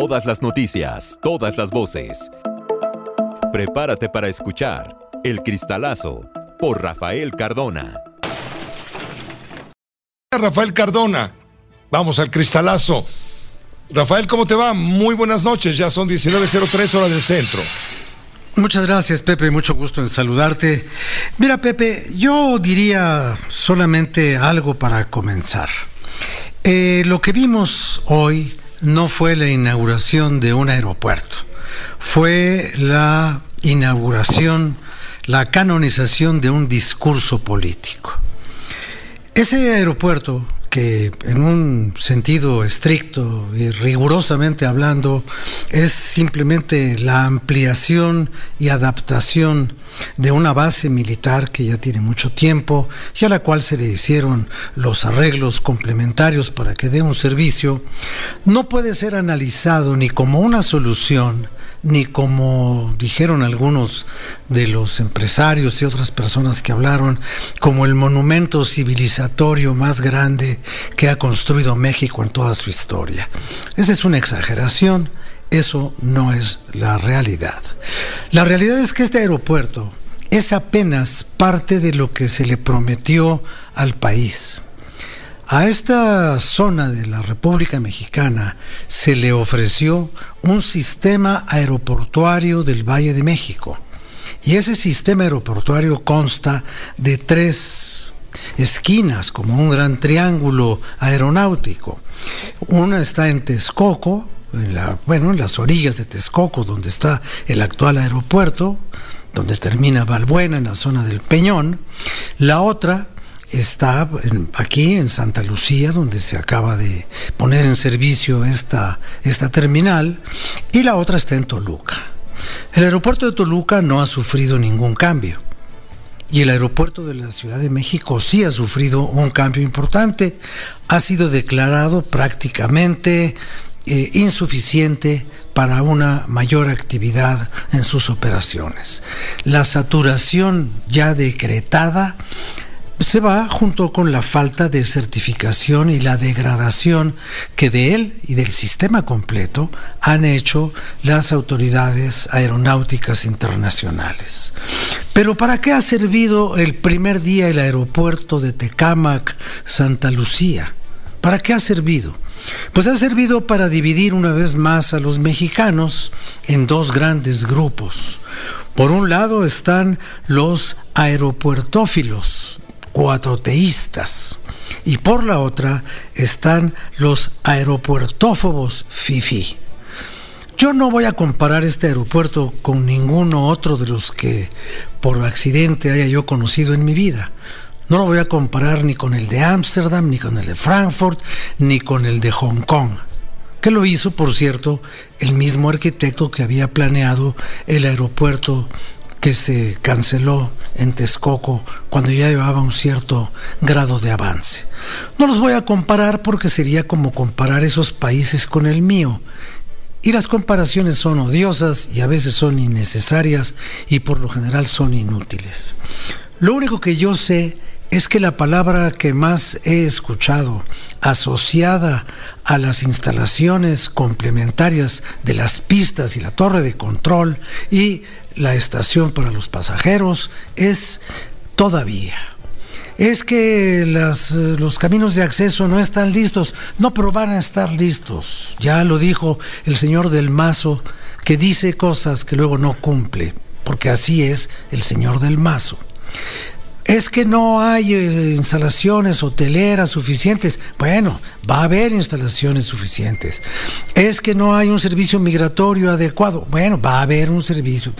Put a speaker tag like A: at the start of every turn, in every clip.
A: Todas las noticias, todas las voces. Prepárate para escuchar El Cristalazo por Rafael Cardona.
B: Rafael Cardona, vamos al Cristalazo. Rafael, ¿cómo te va? Muy buenas noches, ya son 19.03 horas del centro.
C: Muchas gracias, Pepe. Mucho gusto en saludarte. Mira, Pepe, yo diría solamente algo para comenzar. Eh, lo que vimos hoy no fue la inauguración de un aeropuerto, fue la inauguración, la canonización de un discurso político. Ese aeropuerto que en un sentido estricto y rigurosamente hablando es simplemente la ampliación y adaptación de una base militar que ya tiene mucho tiempo y a la cual se le hicieron los arreglos complementarios para que dé un servicio, no puede ser analizado ni como una solución ni como dijeron algunos de los empresarios y otras personas que hablaron, como el monumento civilizatorio más grande que ha construido México en toda su historia. Esa es una exageración, eso no es la realidad. La realidad es que este aeropuerto es apenas parte de lo que se le prometió al país. A esta zona de la República Mexicana se le ofreció un sistema aeroportuario del Valle de México. Y ese sistema aeroportuario consta de tres esquinas, como un gran triángulo aeronáutico. Una está en Texcoco, en la, bueno, en las orillas de Texcoco, donde está el actual aeropuerto, donde termina Valbuena, en la zona del Peñón. La otra está aquí en Santa Lucía, donde se acaba de poner en servicio esta, esta terminal, y la otra está en Toluca. El aeropuerto de Toluca no ha sufrido ningún cambio. Y el aeropuerto de la Ciudad de México sí ha sufrido un cambio importante. Ha sido declarado prácticamente eh, insuficiente para una mayor actividad en sus operaciones. La saturación ya decretada se va junto con la falta de certificación y la degradación que de él y del sistema completo han hecho las autoridades aeronáuticas internacionales. Pero ¿para qué ha servido el primer día el aeropuerto de Tecámac, Santa Lucía? ¿Para qué ha servido? Pues ha servido para dividir una vez más a los mexicanos en dos grandes grupos. Por un lado están los aeropuertófilos, cuatroteístas. Y por la otra están los aeropuertófobos FIFI. Yo no voy a comparar este aeropuerto con ninguno otro de los que por accidente haya yo conocido en mi vida. No lo voy a comparar ni con el de Ámsterdam, ni con el de Frankfurt, ni con el de Hong Kong. Que lo hizo, por cierto, el mismo arquitecto que había planeado el aeropuerto que se canceló en Texcoco cuando ya llevaba un cierto grado de avance. No los voy a comparar porque sería como comparar esos países con el mío. Y las comparaciones son odiosas y a veces son innecesarias y por lo general son inútiles. Lo único que yo sé es que la palabra que más he escuchado asociada a las instalaciones complementarias de las pistas y la torre de control y la estación para los pasajeros es todavía. Es que los caminos de acceso no están listos. No, pero van a estar listos. Ya lo dijo el señor del Mazo, que dice cosas que luego no cumple, porque así es el señor del Mazo es que no hay eh, instalaciones hoteleras suficientes. Bueno, va a haber instalaciones suficientes. Es que no hay un servicio migratorio adecuado. Bueno, va a haber un servicio.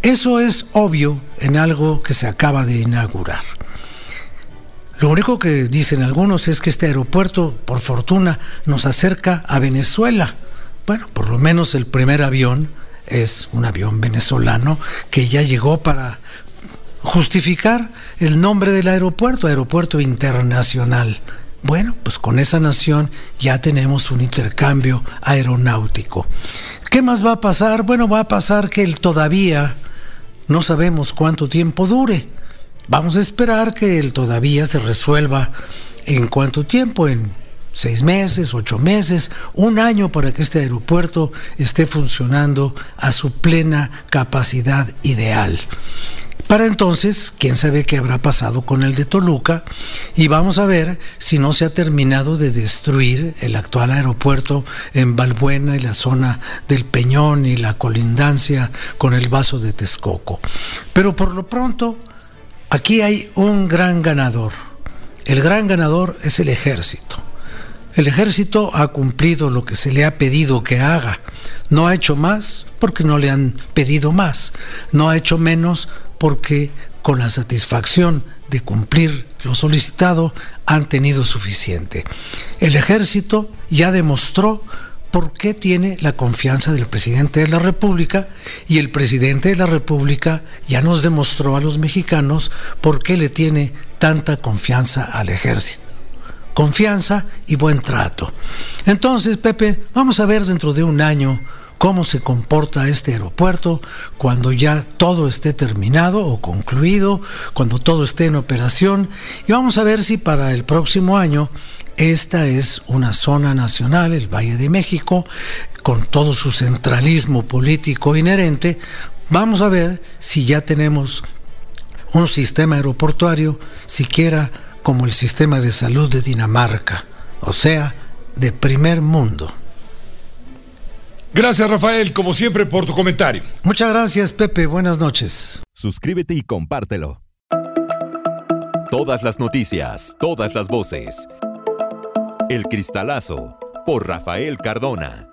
C: Eso es obvio en algo que se acaba de inaugurar. Lo único que dicen algunos es que este aeropuerto, por fortuna, nos acerca a Venezuela Bueno, por lo menos el primer avión es un avión venezolano que ya llegó para justificar el nombre del aeropuerto, Aeropuerto Internacional. Bueno, pues con esa nación ya tenemos un intercambio aeronáutico. ¿Qué más va a pasar? Bueno, va a pasar que el todavía no sabemos cuánto tiempo dure. Vamos a esperar que el todavía se resuelva en cuánto tiempo, en seis meses, ocho meses, un año para que este aeropuerto esté funcionando a su plena capacidad ideal. Para entonces, quién sabe qué habrá pasado con el de Toluca y vamos a ver si no se ha terminado de destruir el actual aeropuerto en Balbuena y la zona del Peñón y la colindancia con el vaso de Texcoco. Pero por lo pronto, aquí hay un gran ganador. El gran ganador es el ejército. El ejército ha cumplido lo que se le ha pedido que haga. No ha hecho más porque no le han pedido más. No ha hecho menos porque con la satisfacción de cumplir lo solicitado han tenido suficiente. El ejército ya demostró por qué tiene la confianza del presidente de la República y el presidente de la República ya nos demostró a los mexicanos por qué le tiene tanta confianza al ejército. Confianza y buen trato. Entonces, Pepe, vamos a ver dentro de un año cómo se comporta este aeropuerto cuando ya todo esté terminado o concluido, cuando todo esté en operación y vamos a ver si para el próximo año esta es una zona nacional, el Valle de México, con todo su centralismo político inherente, vamos a ver si ya tenemos un sistema aeroportuario siquiera como el sistema de salud de Dinamarca, o sea, de primer mundo.
B: Gracias, Rafael, como siempre, por tu comentario.
C: Muchas gracias, Pepe. Buenas noches.
A: Suscríbete y compártelo. Todas las noticias, todas las voces. El Cristalazo, por Rafael Cardona.